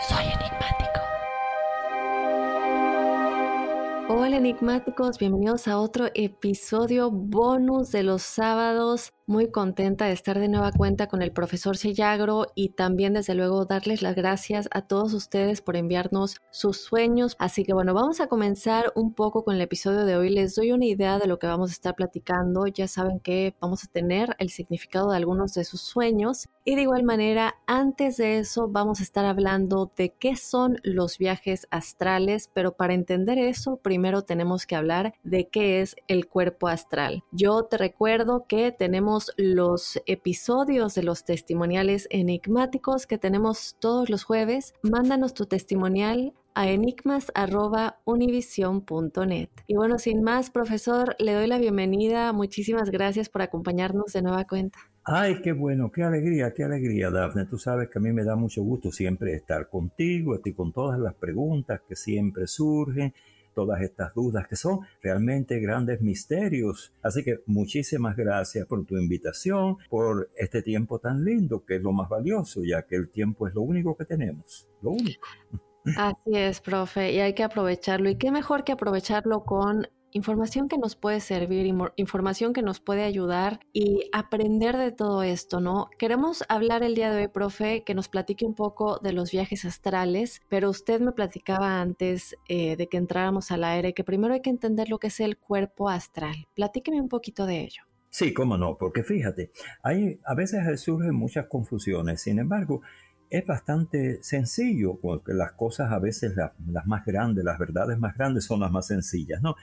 Soy enigmático. Hola enigmáticos, bienvenidos a otro episodio bonus de los sábados. Muy contenta de estar de nueva cuenta con el profesor Sellagro y también desde luego darles las gracias a todos ustedes por enviarnos sus sueños. Así que bueno, vamos a comenzar un poco con el episodio de hoy. Les doy una idea de lo que vamos a estar platicando. Ya saben que vamos a tener el significado de algunos de sus sueños. Y de igual manera, antes de eso vamos a estar hablando de qué son los viajes astrales, pero para entender eso, primero tenemos que hablar de qué es el cuerpo astral. Yo te recuerdo que tenemos los episodios de los testimoniales enigmáticos que tenemos todos los jueves. Mándanos tu testimonial a enigmas.univision.net. Y bueno, sin más, profesor, le doy la bienvenida. Muchísimas gracias por acompañarnos de nueva cuenta. Ay, qué bueno, qué alegría, qué alegría, Dafne. Tú sabes que a mí me da mucho gusto siempre estar contigo, y con todas las preguntas que siempre surgen todas estas dudas que son realmente grandes misterios. Así que muchísimas gracias por tu invitación, por este tiempo tan lindo que es lo más valioso, ya que el tiempo es lo único que tenemos, lo único. Así es, profe, y hay que aprovecharlo. Y qué mejor que aprovecharlo con información que nos puede servir, información que nos puede ayudar y aprender de todo esto, ¿no? Queremos hablar el día de hoy, profe, que nos platique un poco de los viajes astrales, pero usted me platicaba antes eh, de que entráramos al aire que primero hay que entender lo que es el cuerpo astral. Platíqueme un poquito de ello. Sí, cómo no, porque fíjate, hay, a veces surgen muchas confusiones, sin embargo, es bastante sencillo, porque las cosas a veces las más grandes, las verdades más grandes son las más sencillas, ¿no?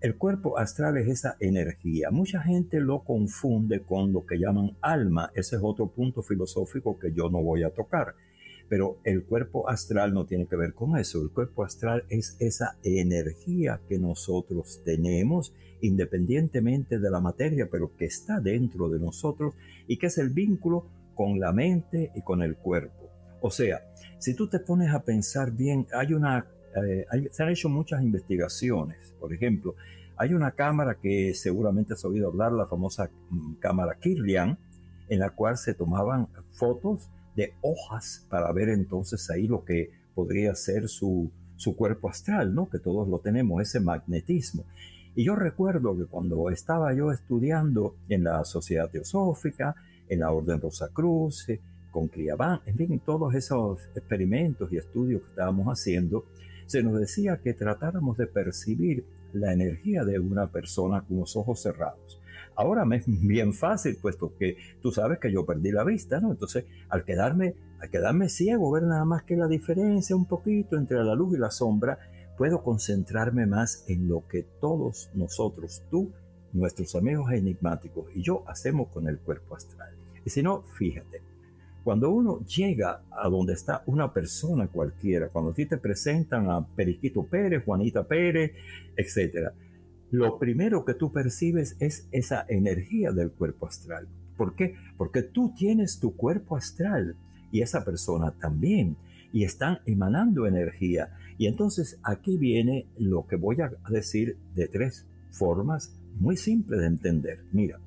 El cuerpo astral es esa energía. Mucha gente lo confunde con lo que llaman alma. Ese es otro punto filosófico que yo no voy a tocar. Pero el cuerpo astral no tiene que ver con eso. El cuerpo astral es esa energía que nosotros tenemos independientemente de la materia, pero que está dentro de nosotros y que es el vínculo con la mente y con el cuerpo. O sea, si tú te pones a pensar bien, hay una eh, se han hecho muchas investigaciones. Por ejemplo, hay una cámara que seguramente has oído hablar, la famosa mm, cámara Kirlian, en la cual se tomaban fotos de hojas para ver entonces ahí lo que podría ser su, su cuerpo astral, ¿no? Que todos lo tenemos, ese magnetismo. Y yo recuerdo que cuando estaba yo estudiando en la Sociedad Teosófica, en la Orden Rosa Cruz, eh, con Criabán, en fin, todos esos experimentos y estudios que estábamos haciendo, se nos decía que tratáramos de percibir la energía de una persona con los ojos cerrados. Ahora me es bien fácil, puesto que tú sabes que yo perdí la vista, ¿no? Entonces, al quedarme, al quedarme ciego, ver nada más que la diferencia un poquito entre la luz y la sombra, puedo concentrarme más en lo que todos nosotros, tú, nuestros amigos enigmáticos y yo hacemos con el cuerpo astral. Y si no, fíjate, Cuando uno llega a donde está una persona cualquiera, cuando a ti te presentan a Periquito Pérez, Juanita Pérez, etc., lo primero que tú percibes es esa energía del cuerpo astral. ¿Por qué? Porque tú tienes tu cuerpo astral y esa persona también y están emanando energía. Y entonces aquí viene lo que voy a decir de tres formas muy simples de entender. Mira,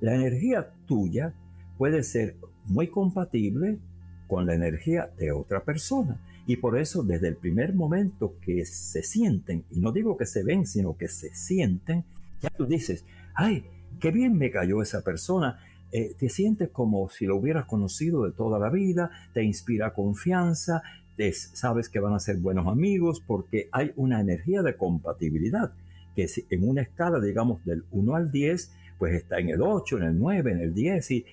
la energía tuya puede ser muy compatible con la energía de otra persona. Y por eso desde el primer momento que se sienten, y no digo que se ven, sino que se sienten, ya tú dices, ay, qué bien me cayó esa persona. Eh, te sientes como si lo hubieras conocido de toda la vida, te inspira confianza, sabes que van a ser buenos amigos porque hay una energía de compatibilidad que en una escala, digamos, del 1 al 10, pues está en el 8, en el 9, en el 10 y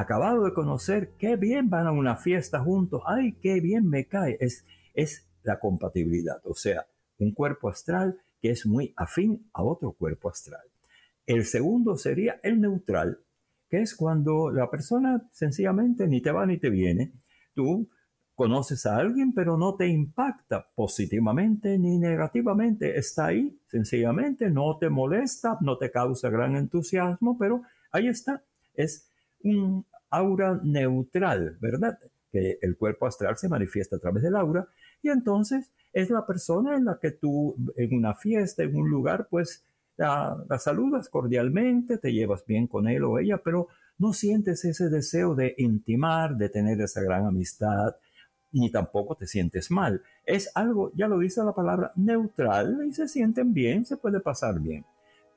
acabado de conocer, qué bien van a una fiesta juntos, ay, qué bien me cae. Es, es la compatibilidad, o sea, un cuerpo astral que es muy afín a otro cuerpo astral. El segundo sería el neutral, que es cuando la persona sencillamente ni te va ni te viene. Tú conoces a alguien, pero no te impacta positivamente ni negativamente. Está ahí, sencillamente, no te molesta, no te causa gran entusiasmo, pero ahí está. Es un aura neutral, ¿verdad? Que el cuerpo astral se manifiesta a través del aura y entonces es la persona en la que tú en una fiesta, en un lugar, pues la, la, saludas cordialmente, te llevas bien con él o ella, pero no sientes ese deseo de intimar, de tener esa gran amistad, ni tampoco te sientes mal. Es algo, ya lo dice la palabra, neutral y se sienten bien, se puede pasar bien.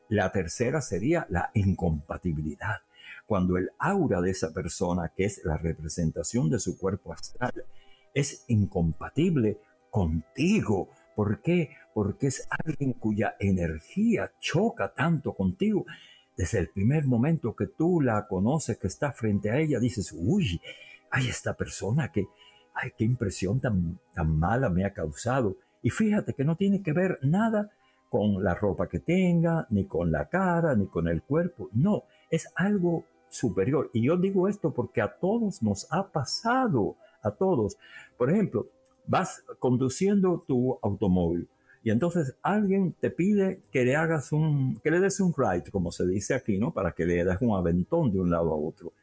La tercera sería la incompatibilidad cuando el aura de esa persona, que es la representación de su cuerpo astral, es incompatible contigo. ¿Por qué? Porque es alguien cuya energía choca tanto contigo. Desde el primer momento que tú la conoces, que está frente a ella, dices, uy, hay esta persona que, ay, qué impresión tan, tan mala me ha causado. Y fíjate que no tiene que ver nada con la ropa que tenga, ni con la cara, ni con el cuerpo. No, es algo superior. Y yo digo esto porque a todos nos ha pasado, a todos. Por ejemplo, vas conduciendo tu automóvil y entonces alguien te pide que le hagas un, que le des un ride, como se dice aquí, ¿no? Para que le des un aventón de un lado a otro.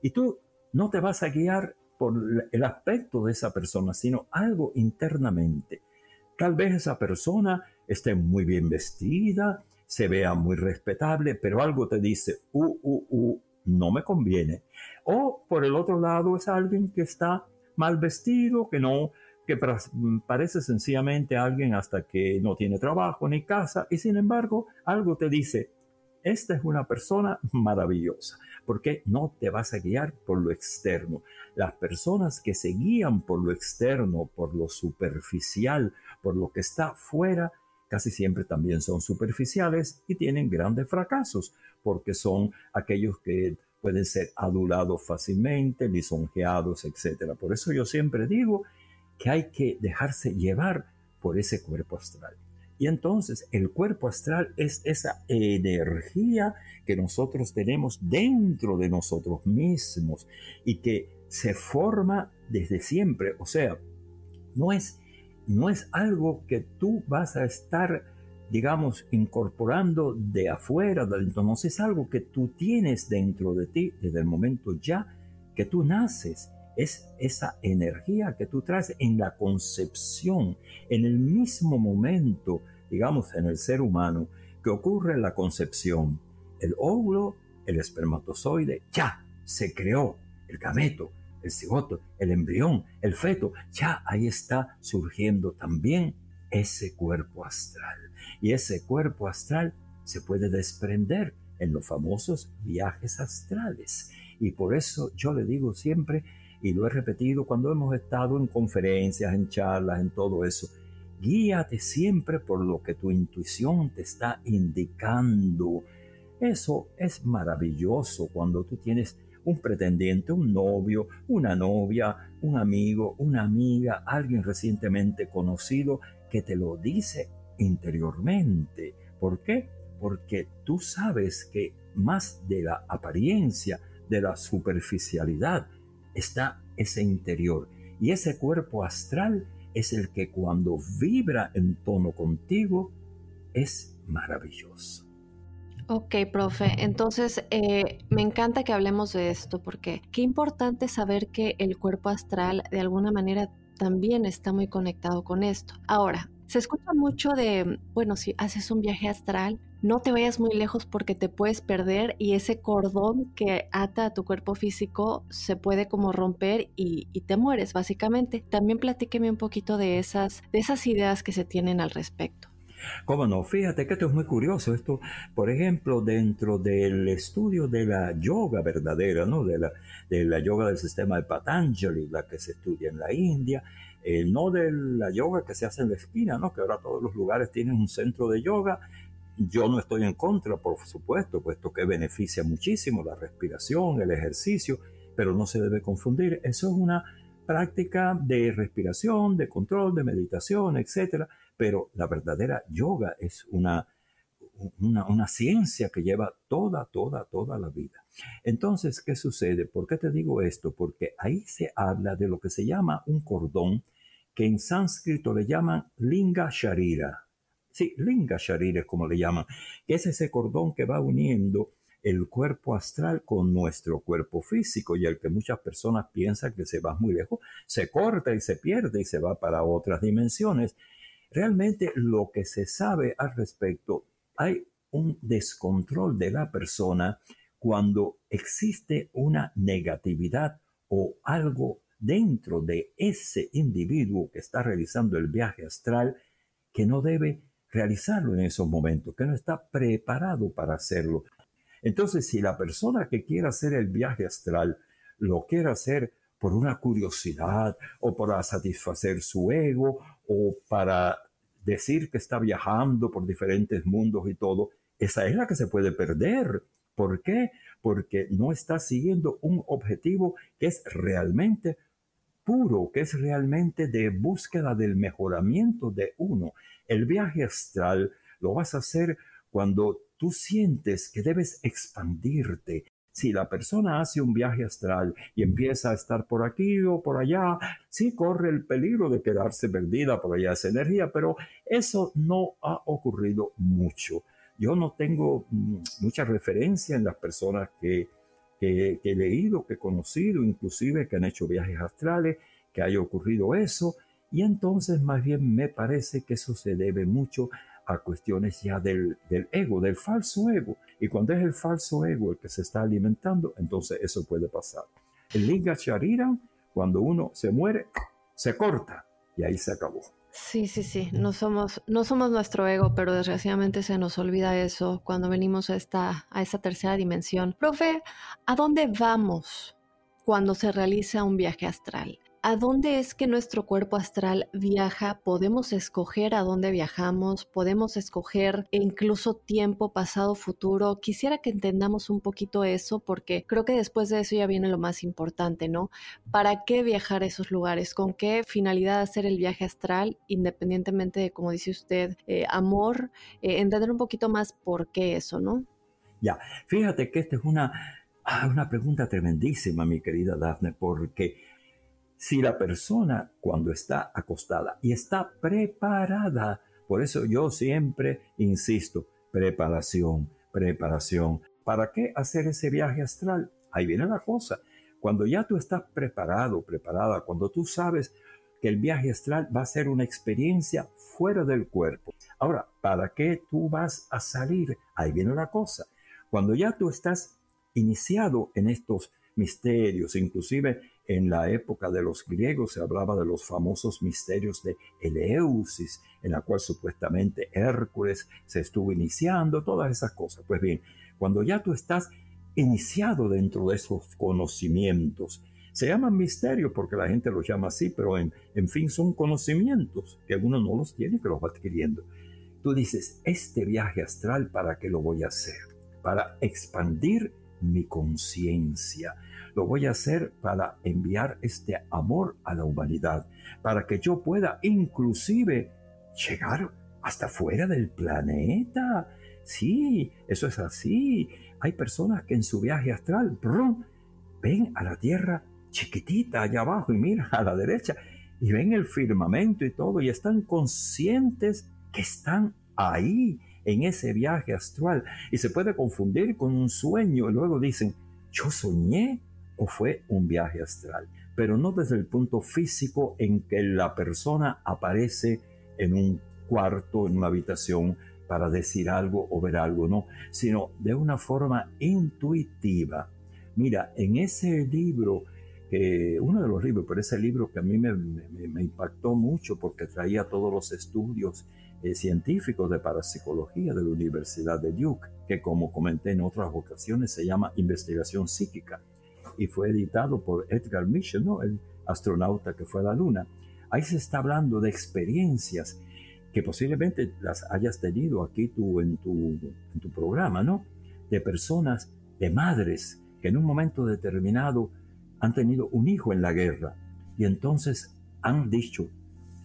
Y tú no te vas a guiar por el aspecto de esa persona, sino algo internamente. Tal vez esa persona esté muy bien vestida, se vea muy respetable, pero algo te dice, uh, uh, uh, no me conviene. O por el otro lado es alguien que está mal vestido, que no, que parece sencillamente alguien hasta que no tiene trabajo ni casa y sin embargo algo te dice, esta es una persona maravillosa, porque no te vas a guiar por lo externo. Las personas que se guían por lo externo, por lo superficial, por lo que está fuera, casi siempre también son superficiales y tienen grandes fracasos, porque son aquellos que pueden ser adulados fácilmente, lisonjeados, etc. Por eso yo siempre digo que hay que dejarse llevar por ese cuerpo astral. Y entonces el cuerpo astral es esa energía que nosotros tenemos dentro de nosotros mismos y que se forma desde siempre. O sea, no es, no es algo que tú vas a estar digamos, incorporando de afuera, de entonces es algo que tú tienes dentro de ti desde el momento ya que tú naces. Es esa energía que tú traes en la concepción, en el mismo momento, digamos, en el ser humano, que ocurre la concepción. El óvulo, el espermatozoide, ya se creó, el gameto, el cigoto, el embrión, el feto, ya ahí está surgiendo también ese cuerpo astral. Y ese cuerpo astral se puede desprender en los famosos viajes astrales. Y por eso yo le digo siempre, y lo he repetido cuando hemos estado en conferencias, en charlas, en todo eso, guíate siempre por lo que tu intuición te está indicando. Eso es maravilloso cuando tú tienes un pretendiente, un novio, una novia, un amigo, una amiga, alguien recientemente conocido que te lo dice interiormente. ¿Por qué? Porque tú sabes que más de la apariencia, de la superficialidad, está ese interior. Y ese cuerpo astral es el que cuando vibra en tono contigo es maravilloso. Ok, profe. Entonces, eh, me encanta que hablemos de esto porque qué importante saber que el cuerpo astral de alguna manera también está muy conectado con esto. Ahora, se escucha mucho de, bueno, si haces un viaje astral, no te vayas muy lejos porque te puedes perder y ese cordón que ata a tu cuerpo físico se puede como romper y, te mueres básicamente. También platíqueme un poquito de esas, de esas ideas que se tienen al respecto. ¿Cómo no? Fíjate que esto es muy curioso. Esto, por ejemplo, dentro del estudio de la yoga verdadera, ¿no? De la, de la yoga del sistema de Patanjali, la que se estudia en la India, eh, no de la yoga que se hace en la esquina, ¿no? Que ahora todos los lugares tienen un centro de yoga. Yo no estoy en contra, por supuesto, puesto que beneficia muchísimo la respiración, el ejercicio, pero no se debe confundir. Eso es una práctica de respiración, de control, de meditación, etcétera pero la verdadera yoga es una, una, ciencia que lleva toda, toda, toda la vida. Entonces, ¿qué sucede? ¿Por qué te digo esto? Porque ahí se habla de lo que se llama un cordón, que en sánscrito le llaman linga sharira. Sí, linga sharira es como le llaman, que es ese cordón que va uniendo el cuerpo astral con nuestro cuerpo físico y el que muchas personas piensan que se va muy lejos, se corta y se pierde y se va para otras dimensiones realmente lo que se sabe al respecto, hay un descontrol de la persona cuando existe una negatividad o algo dentro de ese individuo que está realizando el viaje astral que no debe realizarlo en esos momentos, que no está preparado para hacerlo. Entonces, si la persona que quiere hacer el viaje astral lo quiere hacer por una curiosidad o para satisfacer su ego o para decir que está viajando por diferentes mundos y todo, esa es la que se puede perder. ¿Por qué? Porque no está siguiendo un objetivo que es realmente puro, que es realmente de búsqueda del mejoramiento de uno. El viaje astral lo vas a hacer cuando tú sientes que debes expandirte, si la persona hace un viaje astral y empieza a estar por aquí o por allá, sí corre el peligro de quedarse perdida por allá esa energía, pero eso no ha ocurrido mucho. Yo no tengo mm, mucha referencia en las personas que, que, he leído, que he conocido, inclusive que han hecho viajes astrales, que haya ocurrido eso. Y entonces más bien me parece que eso se debe mucho a cuestiones ya del, del, ego, del falso ego. Y cuando es el falso ego el que se está alimentando, entonces eso puede pasar. El Linga Charira, cuando uno se muere, se corta y ahí se acabó. Sí, sí, sí, no somos, no somos nuestro ego, pero desgraciadamente se nos olvida eso cuando venimos a esta, a esta tercera dimensión. Profe, ¿a dónde vamos cuando se realiza un viaje astral? ¿A dónde es que nuestro cuerpo astral viaja? Podemos escoger a dónde viajamos, podemos escoger incluso tiempo, pasado, futuro. Quisiera que entendamos un poquito eso porque creo que después de eso ya viene lo más importante, ¿no? ¿Para qué viajar a esos lugares? ¿Con qué finalidad hacer el viaje astral? Independientemente de, como dice usted, eh, amor, eh, entender un poquito más por qué eso, ¿no? Ya, fíjate que esta es una, ah, una pregunta tremendísima, mi querida Dafne, porque si la persona cuando está acostada y está preparada, por eso yo siempre insisto, preparación, preparación. ¿Para qué hacer ese viaje astral? Ahí viene la cosa. Cuando ya tú estás preparado, preparada, cuando tú sabes que el viaje astral va a ser una experiencia fuera del cuerpo. Ahora, ¿para qué tú vas a salir? Ahí viene la cosa. Cuando ya tú estás iniciado en estos misterios, inclusive en la época de los griegos se hablaba de los famosos misterios de Eleusis, en la cual supuestamente Hércules se estuvo iniciando, todas esas cosas. Pues bien, cuando ya tú estás iniciado dentro de esos conocimientos, se llaman misterios porque la gente los llama así, pero en, fin son conocimientos que uno no los tiene, que los va adquiriendo. Tú dices, este viaje astral, ¿para qué lo voy a hacer? Para expandir mi conciencia, lo voy a hacer para enviar este amor a la humanidad, para que yo pueda inclusive llegar hasta fuera del planeta. Sí, eso es así. Hay personas que en su viaje astral ven a la Tierra chiquitita allá abajo y miran a la derecha y ven el firmamento y todo y están conscientes que están ahí en ese viaje astral y se puede confundir con un sueño y luego dicen, yo soñé o fue un viaje astral, pero no desde el punto físico en que la persona aparece en un cuarto, en una habitación para decir algo o ver algo, no, sino de una forma intuitiva. Mira, en ese libro, que uno de los libros, pero ese libro que a mí me, me impactó mucho porque traía todos los estudios eh, científicos de parapsicología de la Universidad de Duke, que como comenté en otras ocasiones se llama Investigación Psíquica y fue editado por Edgar Mitchell, ¿no? el astronauta que fue a la Luna. Ahí se está hablando de experiencias que posiblemente las hayas tenido aquí tú en tu, en tu programa, ¿no? De personas, de madres, que en un momento determinado han tenido un hijo en la guerra y entonces han dicho,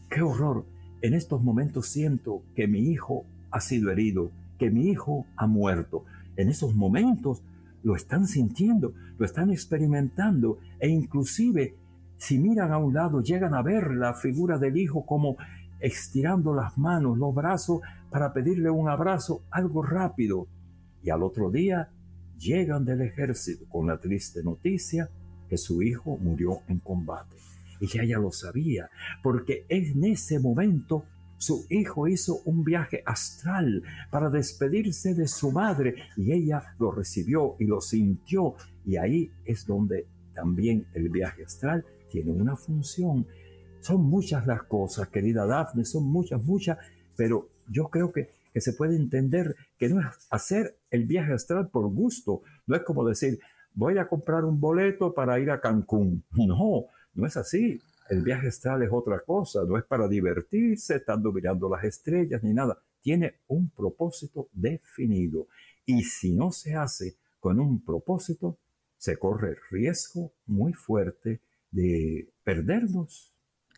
qué horror, en estos momentos siento que mi hijo ha sido herido, que mi hijo ha muerto. En esos momentos lo están sintiendo, lo están experimentando e inclusive si miran a un lado llegan a ver la figura del hijo como estirando las manos, los brazos para pedirle un abrazo, algo rápido. Y al otro día llegan del ejército con la triste noticia que su hijo murió en combate. Y ella lo sabía, porque en ese momento su hijo hizo un viaje astral para despedirse de su madre y ella lo recibió y lo sintió. Y ahí es donde también el viaje astral tiene una función. Son muchas las cosas, querida Daphne, son muchas, muchas, pero yo creo que, que se puede entender que no es hacer el viaje astral por gusto, no es como decir, voy a comprar un boleto para ir a Cancún. No, no es así. El viaje astral es otra cosa, no es para divertirse, estando mirando las estrellas ni nada. Tiene un propósito definido. Y si no se hace con un propósito, se corre riesgo muy fuerte de perdernos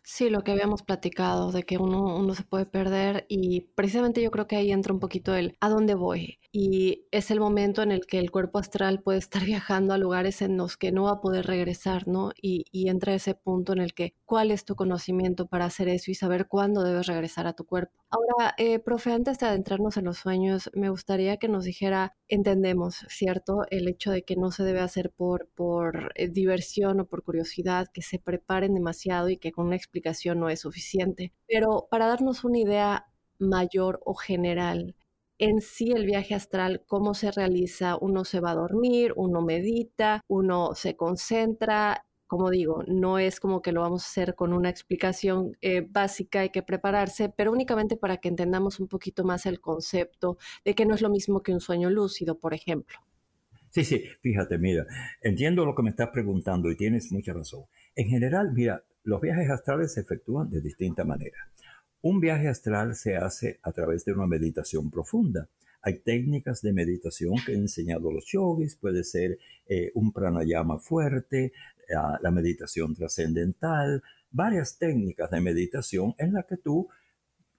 Sí, lo que habíamos platicado, de que uno, uno se puede perder y precisamente yo creo que ahí entra un poquito el a dónde voy. Y es el momento en el que el cuerpo astral puede estar viajando a lugares en los que no va a poder regresar, ¿no? Y, y entra ese punto en el que cuál es tu conocimiento para hacer eso y saber cuándo debes regresar a tu cuerpo. Ahora, eh, profe, antes de adentrarnos en los sueños, me gustaría que nos dijera, entendemos, ¿cierto? El hecho de que no se debe hacer por, por eh, diversión o por curiosidad, que se preparen demasiado y que con una explicación no es suficiente. Pero para darnos una idea mayor o general, en sí el viaje astral, cómo se realiza, uno se va a dormir, uno medita, uno se concentra, como digo, no es como que lo vamos a hacer con una explicación eh, básica, hay que prepararse, pero únicamente para que entendamos un poquito más el concepto de que no es lo mismo que un sueño lúcido, por ejemplo. Sí, sí, fíjate, mira, entiendo lo que me estás preguntando y tienes mucha razón. En general, mira, los viajes astrales se efectúan de distinta manera. Un viaje astral se hace a través de una meditación profunda. Hay técnicas de meditación que han enseñado los yogis, puede ser eh, un pranayama fuerte, la meditación trascendental, varias técnicas de meditación en las que tú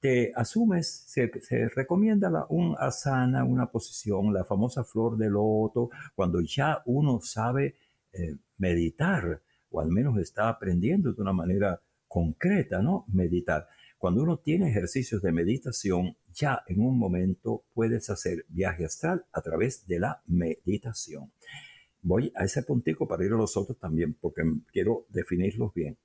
te asumes, se, recomienda un asana, una posición, la famosa flor de loto, cuando ya uno sabe eh, meditar, o al menos está aprendiendo de una manera concreta, ¿no? Meditar. Cuando uno tiene ejercicios de meditación, ya en un momento puedes hacer viaje astral a través de la meditación. Voy a ese puntico para ir a los otros también, porque quiero definirlos bien.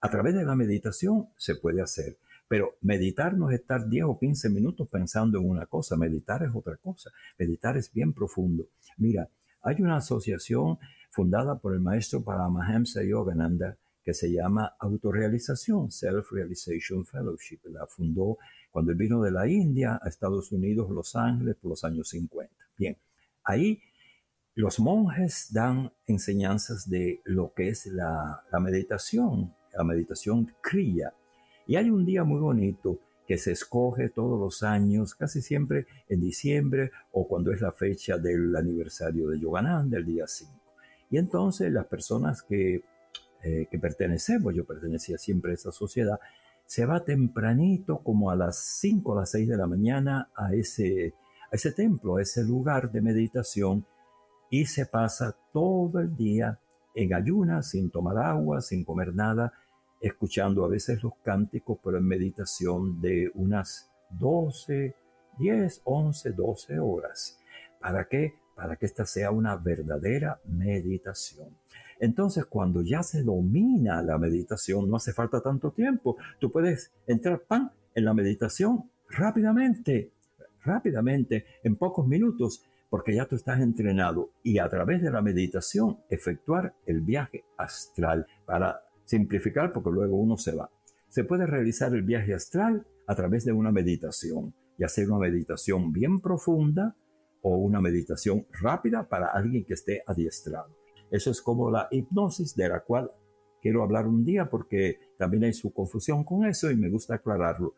A través de la meditación se puede hacer, pero meditar no es estar 10 o 15 minutos pensando en una cosa, meditar es otra cosa, meditar es bien profundo. Mira, hay una asociación fundada por el maestro Paramahamsa Yogananda que se llama Autorrealización, Self-Realization Fellowship. La fundó cuando él vino de la India a Estados Unidos, Los Ángeles, por los años 50. Bien, ahí los monjes dan enseñanzas de lo que es la, meditación, la meditación kriya. Y hay un día muy bonito que se escoge todos los años, casi siempre en diciembre o cuando es la fecha del aniversario de Yogananda, el día 5. Y entonces las personas que, eh, que pertenecemos, yo pertenecía siempre a esa sociedad, se va tempranito como a las 5 o las 6 de la mañana a ese, a ese templo, a ese lugar de meditación y se pasa todo el día en ayunas, sin tomar agua, sin comer nada, escuchando a veces los cánticos, pero en meditación de unas 12, 10, 11, 12 horas. ¿Para qué? Para que esta sea una verdadera meditación. Entonces, cuando ya se domina la meditación, no hace falta tanto tiempo. Tú puedes entrar pan en la meditación rápidamente, rápidamente, en pocos minutos, porque ya tú estás entrenado y a través de la meditación efectuar el viaje astral para simplificar, porque luego uno se va. Se puede realizar el viaje astral a través de una meditación, ya sea una meditación bien profunda o una meditación rápida para alguien que esté adiestrado. Eso es como la hipnosis de la cual quiero hablar un día porque también hay su confusión con eso y me gusta aclararlo.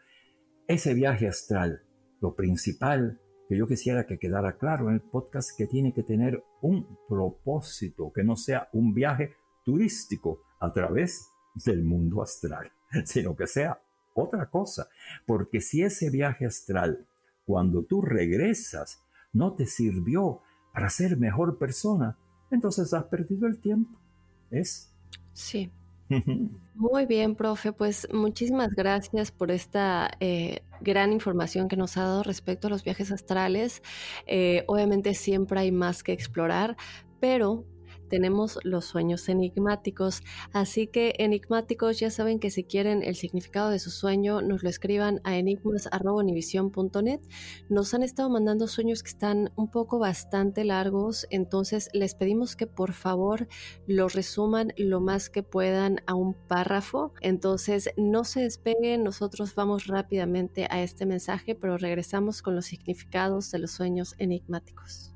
Ese viaje astral, lo principal que yo quisiera que quedara claro en el podcast, que tiene que tener un propósito, que no sea un viaje turístico a través del mundo astral, sino que sea otra cosa. Porque si ese viaje astral, cuando tú regresas, no te sirvió para ser mejor persona, entonces has perdido el tiempo. ¿Es? Sí. Muy bien, profe. Pues muchísimas gracias por esta eh, gran información que nos ha dado respecto a los viajes astrales. Eh, obviamente siempre hay más que explorar, pero tenemos los sueños enigmáticos. Así que enigmáticos, ya saben que si quieren el significado de su sueño, nos lo escriban a enigmas.univision.net. Nos han estado mandando sueños que están un poco bastante largos, entonces les pedimos que por favor los resuman lo más que puedan a un párrafo. Entonces no se despeguen, nosotros vamos rápidamente a este mensaje, pero regresamos con los significados de los sueños enigmáticos.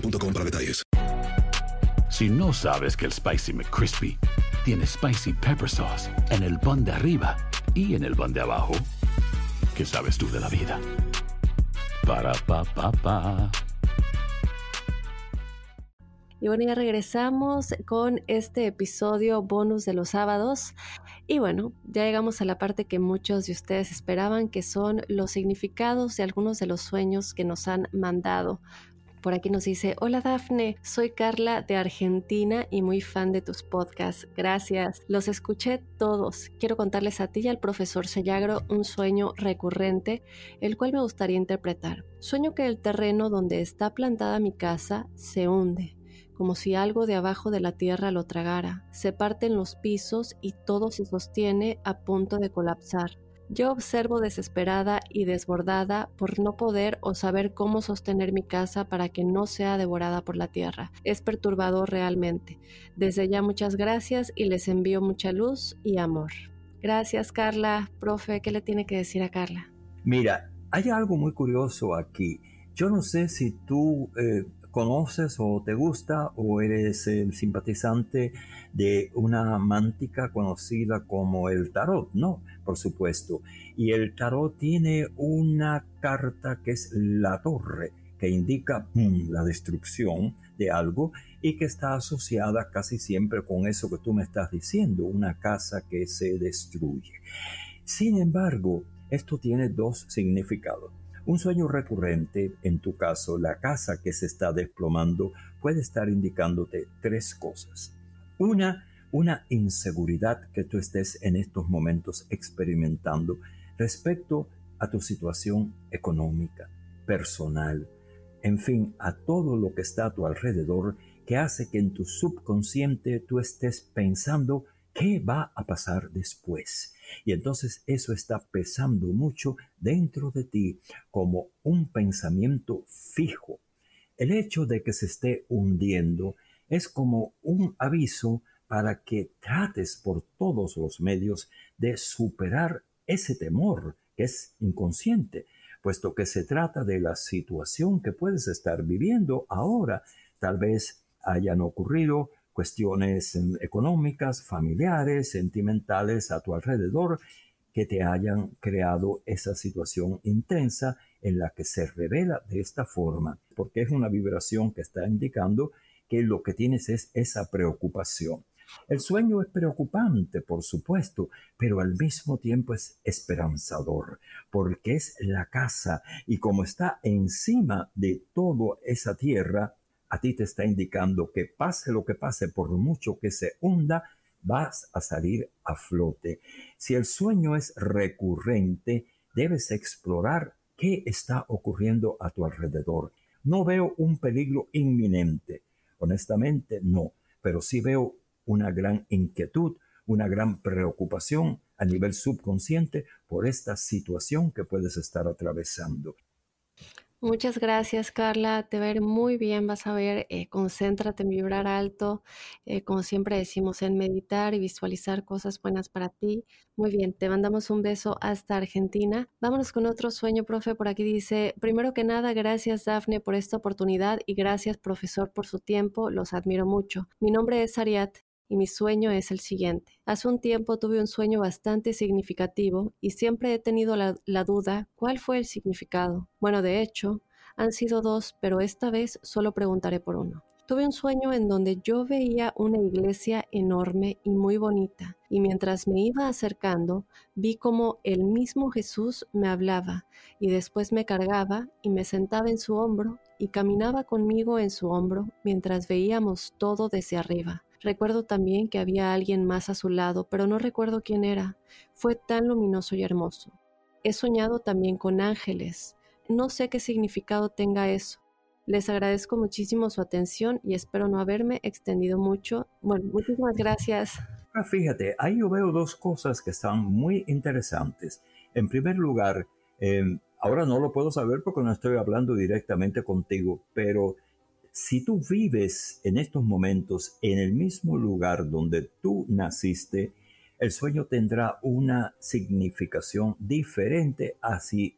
para detalles. Si no sabes que el Spicy McCrispy tiene Spicy Pepper Sauce en el pan de arriba y en el pan de abajo, ¿qué sabes tú de la vida? Para, pa, pa, pa. Y bueno, ya regresamos con este episodio bonus de los sábados. Y bueno, ya llegamos a la parte que muchos de ustedes esperaban, que son los significados de algunos de los sueños que nos han mandado. Por aquí nos dice, hola Dafne, soy Carla de Argentina y muy fan de tus podcasts. Gracias. Los escuché todos. Quiero contarles a ti y al profesor Sellagro un sueño recurrente, el cual me gustaría interpretar. Sueño que el terreno donde está plantada mi casa se hunde como si algo de abajo de la tierra lo tragara. Se parten los pisos y todo se sostiene a punto de colapsar. Yo observo desesperada y desbordada por no poder o saber cómo sostener mi casa para que no sea devorada por la tierra. Es perturbador realmente. Desde ya muchas gracias y les envío mucha luz y amor. Gracias Carla. Profe, ¿qué le tiene que decir a Carla? Mira, hay algo muy curioso aquí. Yo no sé si tú eh, conoces o te gusta o eres el simpatizante de una mántica conocida como el tarot, ¿no? Por supuesto. Y el tarot tiene una carta que es la torre, que indica la destrucción de algo y que está asociada casi siempre con eso que tú me estás diciendo, una casa que se destruye. Sin embargo, esto tiene dos significados. Un sueño recurrente, en tu caso la casa que se está desplomando, puede estar indicándote tres cosas. Una, una inseguridad que tú estés en estos momentos experimentando respecto a tu situación económica, personal, en fin, a todo lo que está a tu alrededor que hace que en tu subconsciente tú estés pensando qué va a pasar después. Y entonces eso está pesando mucho dentro de ti como un pensamiento fijo. El hecho de que se esté hundiendo es como un aviso para que trates por todos los medios de superar ese temor que es inconsciente, puesto que se trata de la situación que puedes estar viviendo ahora. Tal vez hayan ocurrido cuestiones em, económicas, familiares, sentimentales a tu alrededor que te hayan creado esa situación intensa en la que se revela de esta forma, porque es una vibración que está indicando que lo que tienes es esa preocupación. El sueño es preocupante, por supuesto, pero al mismo tiempo es esperanzador, porque es la casa y como está encima de toda esa tierra, a ti te está indicando que pase lo que pase, por mucho que se hunda, vas a salir a flote. Si el sueño es recurrente, debes explorar qué está ocurriendo a tu alrededor. No veo un peligro inminente, honestamente no, pero sí veo una gran inquietud, una gran preocupación a nivel subconsciente por esta situación que puedes estar atravesando. Muchas gracias, Carla. Te ir muy bien, vas a ver, eh, concéntrate en vibrar alto, eh, como siempre decimos, en meditar y visualizar cosas buenas para ti. Muy bien, te mandamos un beso hasta Argentina. Vámonos con otro sueño, profe. Por aquí dice, primero que nada, gracias, Dafne, por esta oportunidad y gracias, profesor, por su tiempo. Los admiro mucho. Mi nombre es Ariat y mi sueño es el siguiente. Hace un tiempo tuve un sueño bastante significativo y siempre he tenido la, duda cuál fue el significado. Bueno, de hecho, han sido dos, pero esta vez solo preguntaré por uno. Tuve un sueño en donde yo veía una iglesia enorme y muy bonita, y mientras me iba acercando, vi como el mismo Jesús me hablaba, y después me cargaba y me sentaba en su hombro y caminaba conmigo en su hombro mientras veíamos todo desde arriba. Recuerdo también que había alguien más a su lado, pero no recuerdo quién era. Fue tan luminoso y hermoso. He soñado también con ángeles. No sé qué significado tenga eso. Les agradezco muchísimo su atención y espero no haberme extendido mucho. Bueno, muchísimas gracias. Ah, fíjate, ahí yo veo dos cosas que están muy interesantes. En primer lugar, em, ahora no lo puedo saber porque no estoy hablando directamente contigo, pero si tú vives en estos momentos en el mismo lugar donde tú naciste, el sueño tendrá una significación diferente a si,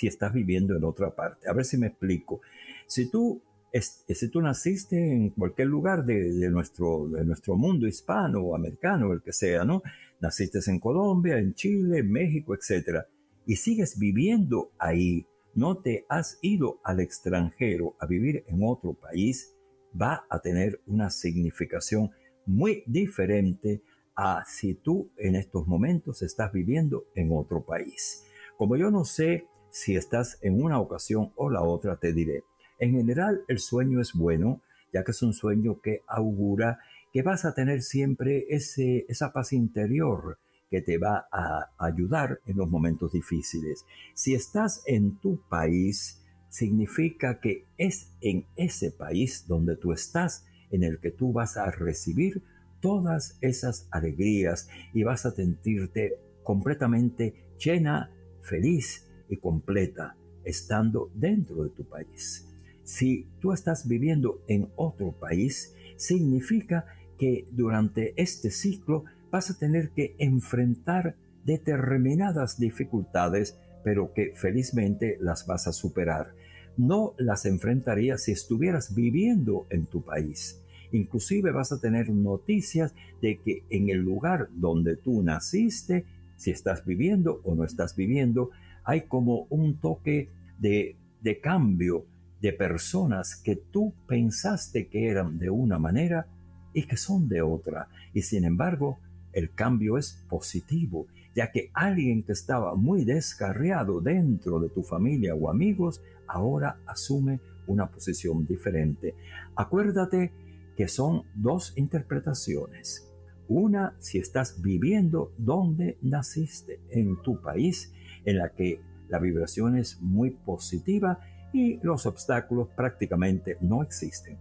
estás viviendo en otra parte. A ver si me explico. Si tú, si tú naciste en cualquier lugar de, nuestro, de nuestro mundo hispano o americano, el que sea, ¿no? Naciste en Colombia, en Chile, en México, etc. Y sigues viviendo ahí no te has ido al extranjero a vivir en otro país, va a tener una significación muy diferente a si tú en estos momentos estás viviendo en otro país. Como yo no sé si estás en una ocasión o la otra, te diré. En general, el sueño es bueno, ya que es un sueño que augura que vas a tener siempre ese, esa paz interior, que te va a ayudar en los momentos difíciles. Si estás en tu país, significa que es en ese país donde tú estás en el que tú vas a recibir todas esas alegrías y vas a sentirte completamente llena, feliz y completa estando dentro de tu país. Si tú estás viviendo en otro país, significa que durante este ciclo vas a tener que enfrentar determinadas dificultades, pero que felizmente las vas a superar. No las enfrentarías si estuvieras viviendo en tu país. Inclusive vas a tener noticias de que en el lugar donde tú naciste, si estás viviendo o no estás viviendo, hay como un toque de, de cambio de personas que tú pensaste que eran de una manera y que son de otra. Y sin embargo, el cambio es positivo, ya que alguien que estaba muy descarriado dentro de tu familia o amigos, ahora asume una posición diferente. Acuérdate que son dos interpretaciones. Una, si estás viviendo donde naciste, en tu país, en la que la vibración es muy positiva y los obstáculos prácticamente no existen.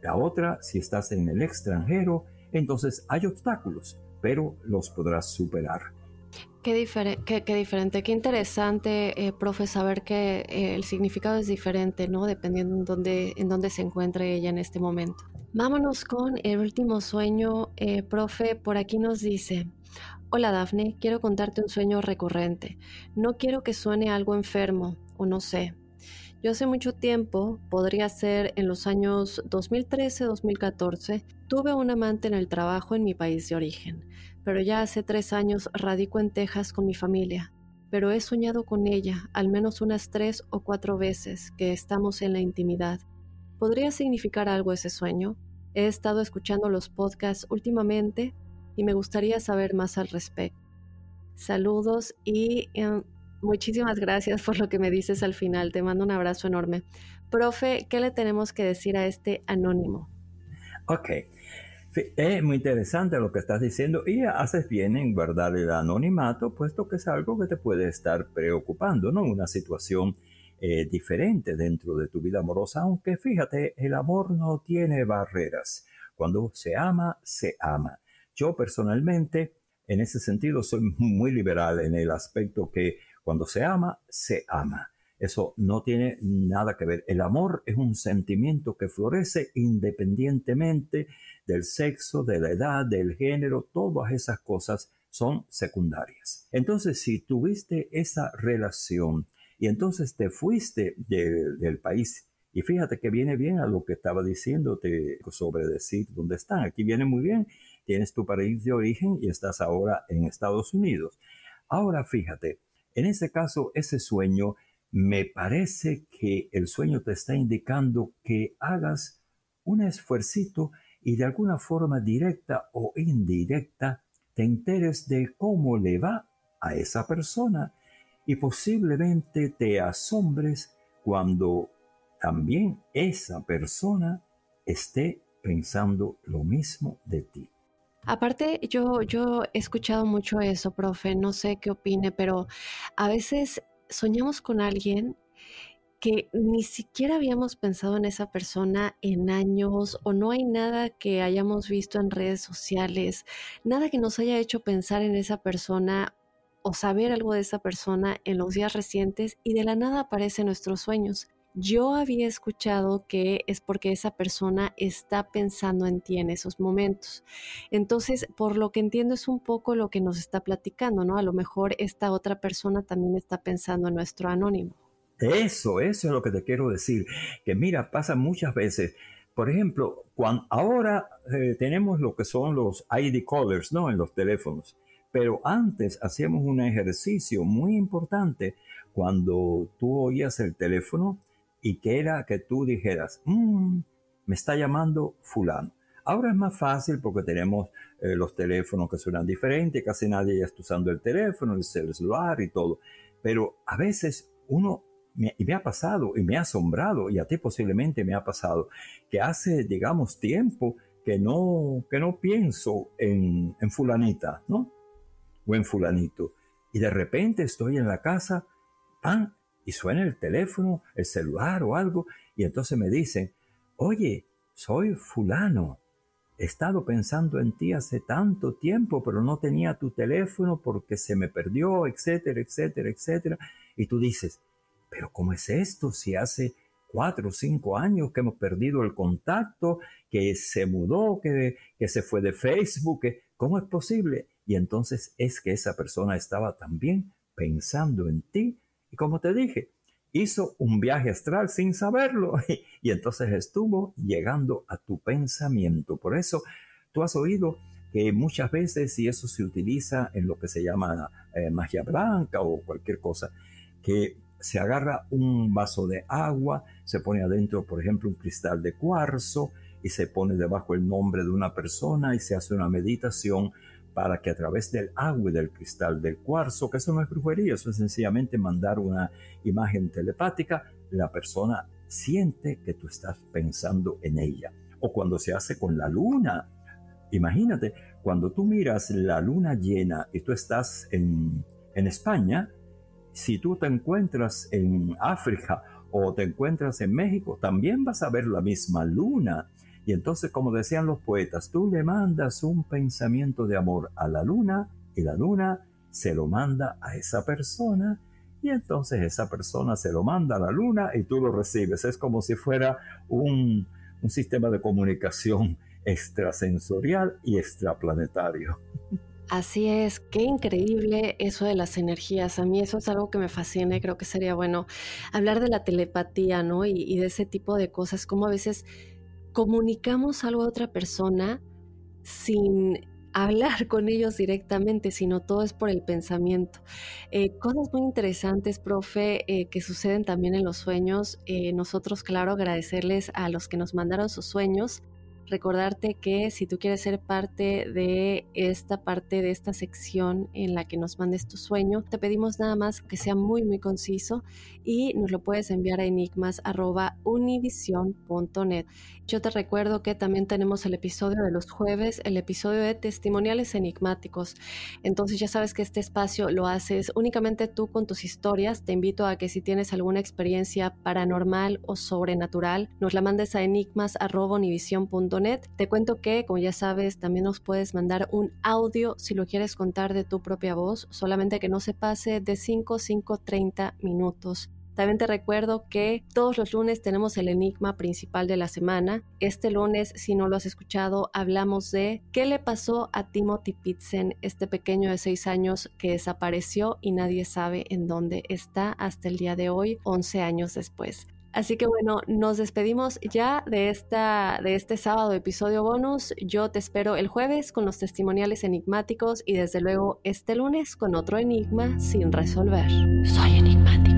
La otra, si estás en el extranjero, entonces hay obstáculos, pero los podrás superar. Qué, qué, diferente, qué interesante, eh, profe, saber que eh, el significado es diferente, ¿no? Dependiendo en dónde, en dónde se encuentre ella en este momento. Vámonos con el último sueño, eh, profe, por aquí nos dice, hola Dafne, quiero contarte un sueño recurrente. No quiero que suene algo enfermo, o no sé. Yo hace mucho tiempo, podría ser en los años 2013-2014, tuve un amante en el trabajo en mi país de origen pero ya hace tres años radico en Texas con mi familia. Pero he soñado con ella al menos unas tres o cuatro veces que estamos en la intimidad. ¿Podría significar algo ese sueño? He estado escuchando los podcasts últimamente y me gustaría saber más al respecto. Saludos y em, muchísimas gracias por lo que me dices al final. Te mando un abrazo enorme. Profe, ¿qué le tenemos que decir a este anónimo? Ok, es muy interesante lo que estás diciendo y haces bien en guardar el anonimato, puesto que es algo que te puede estar preocupando, ¿no? Una situación eh, diferente dentro de tu vida amorosa, aunque fíjate, el amor no tiene barreras. Cuando se ama, se ama. Yo personalmente, en ese sentido, soy muy liberal en el aspecto que cuando se ama, se ama. Eso no tiene nada que ver. El amor es un sentimiento que florece independientemente del sexo, de la edad, del género, todas esas cosas son secundarias. Entonces, si tuviste esa relación y entonces te fuiste del país, y fíjate que viene bien a lo que estaba diciéndote sobre decir dónde están, aquí viene muy bien, tienes tu país de origen y estás ahora en Estados Unidos. Ahora fíjate, en ese caso, ese sueño, me parece que el sueño te está indicando que hagas un esfuercito y de alguna forma directa o indirecta te enteres de cómo le va a esa persona y posiblemente te asombres cuando también esa persona esté pensando lo mismo de ti. Aparte, yo, yo he escuchado mucho eso, profe, no sé qué opine, pero a veces soñamos con alguien que ni siquiera habíamos pensado en esa persona en años o no hay nada que hayamos visto en redes sociales, nada que nos haya hecho pensar en esa persona o saber algo de esa persona en los días recientes y de la nada aparece en nuestros sueños. Yo había escuchado que es porque esa persona está pensando en ti en esos momentos. Entonces, por lo que entiendo es un poco lo que nos está platicando, ¿no? A lo mejor esta otra persona también está pensando en nuestro anónimo. Eso, eso es lo que te quiero decir. Que mira, pasa muchas veces. Por ejemplo, cuando, ahora eh, tenemos lo que son los ID callers, ¿no? En los teléfonos. Pero antes hacíamos un ejercicio muy importante cuando tú oías el teléfono y que era que tú dijeras, mm, me está llamando fulano. Ahora es más fácil porque tenemos eh, los teléfonos que suenan diferentes, casi nadie ya está usando el teléfono, el celular y todo. Pero a veces uno y me ha pasado y me ha asombrado, y a ti posiblemente me ha pasado, que hace, digamos, tiempo que no, que no pienso en, en fulanita, ¿no? O en fulanito. Y de repente estoy en la casa, pan, y suena el teléfono, el celular o algo, y entonces me dicen, oye, soy fulano. He estado pensando en ti hace tanto tiempo, pero no tenía tu teléfono porque se me perdió, etcétera, etcétera, etcétera. Y tú dices, pero ¿cómo es esto si hace cuatro o cinco años que hemos perdido el contacto, que se mudó, que, que se fue de Facebook? ¿Cómo es posible? Y entonces es que esa persona estaba también pensando en ti. Y como te dije, hizo un viaje astral sin saberlo y, entonces estuvo llegando a tu pensamiento. Por eso tú has oído que muchas veces, y eso se utiliza en lo que se llama eh, magia blanca o cualquier cosa, que se agarra un vaso de agua, se pone adentro, por ejemplo, un cristal de cuarzo y se pone debajo el nombre de una persona y se hace una meditación para que a través del agua y del cristal del cuarzo, que eso no es brujería, eso es sencillamente mandar una imagen telepática, la persona siente que tú estás pensando en ella. O cuando se hace con la luna, imagínate, cuando tú miras la luna llena y tú estás en, en España, si tú te encuentras en África o te encuentras en México, también vas a ver la misma luna. Y entonces, como decían los poetas, tú le mandas un pensamiento de amor a la luna y la luna se lo manda a esa persona y entonces esa persona se lo manda a la luna y tú lo recibes. Es como si fuera un, un sistema de comunicación extrasensorial y extraplanetario. Así es, qué increíble eso de las energías. A mí eso es algo que me fascina y creo que sería bueno hablar de la telepatía, ¿no? Y, y de ese tipo de cosas, como a veces comunicamos algo a otra persona sin hablar con ellos directamente, sino todo es por el pensamiento. Eh, cosas muy interesantes, profe, eh, que suceden también en los sueños. Eh, nosotros, claro, agradecerles a los que nos mandaron sus sueños recordarte que si tú quieres ser parte de esta parte de esta sección en la que nos mandes tu sueño, te pedimos nada más que sea muy muy conciso y nos lo puedes enviar a enigmas@univision.net. Yo te recuerdo que también tenemos el episodio de los jueves, el episodio de testimoniales enigmáticos. Entonces ya sabes que este espacio lo haces únicamente tú con tus historias. Te invito a que si tienes alguna experiencia paranormal o sobrenatural, nos la mandes a enigmas@univision.net te cuento que, como ya sabes, también nos puedes mandar un audio si lo quieres contar de tu propia voz, solamente que no se pase de 5, 5, 30 minutos. También te recuerdo que todos los lunes tenemos el enigma principal de la semana. Este lunes, si no lo has escuchado, hablamos de qué le pasó a Timothy Pitzen, este pequeño de 6 años que desapareció y nadie sabe en dónde está hasta el día de hoy, 11 años después. Así que bueno, nos despedimos ya de, esta, de este sábado episodio bonus. Yo te espero el jueves con los testimoniales enigmáticos y desde luego este lunes con otro enigma sin resolver. Soy enigmático.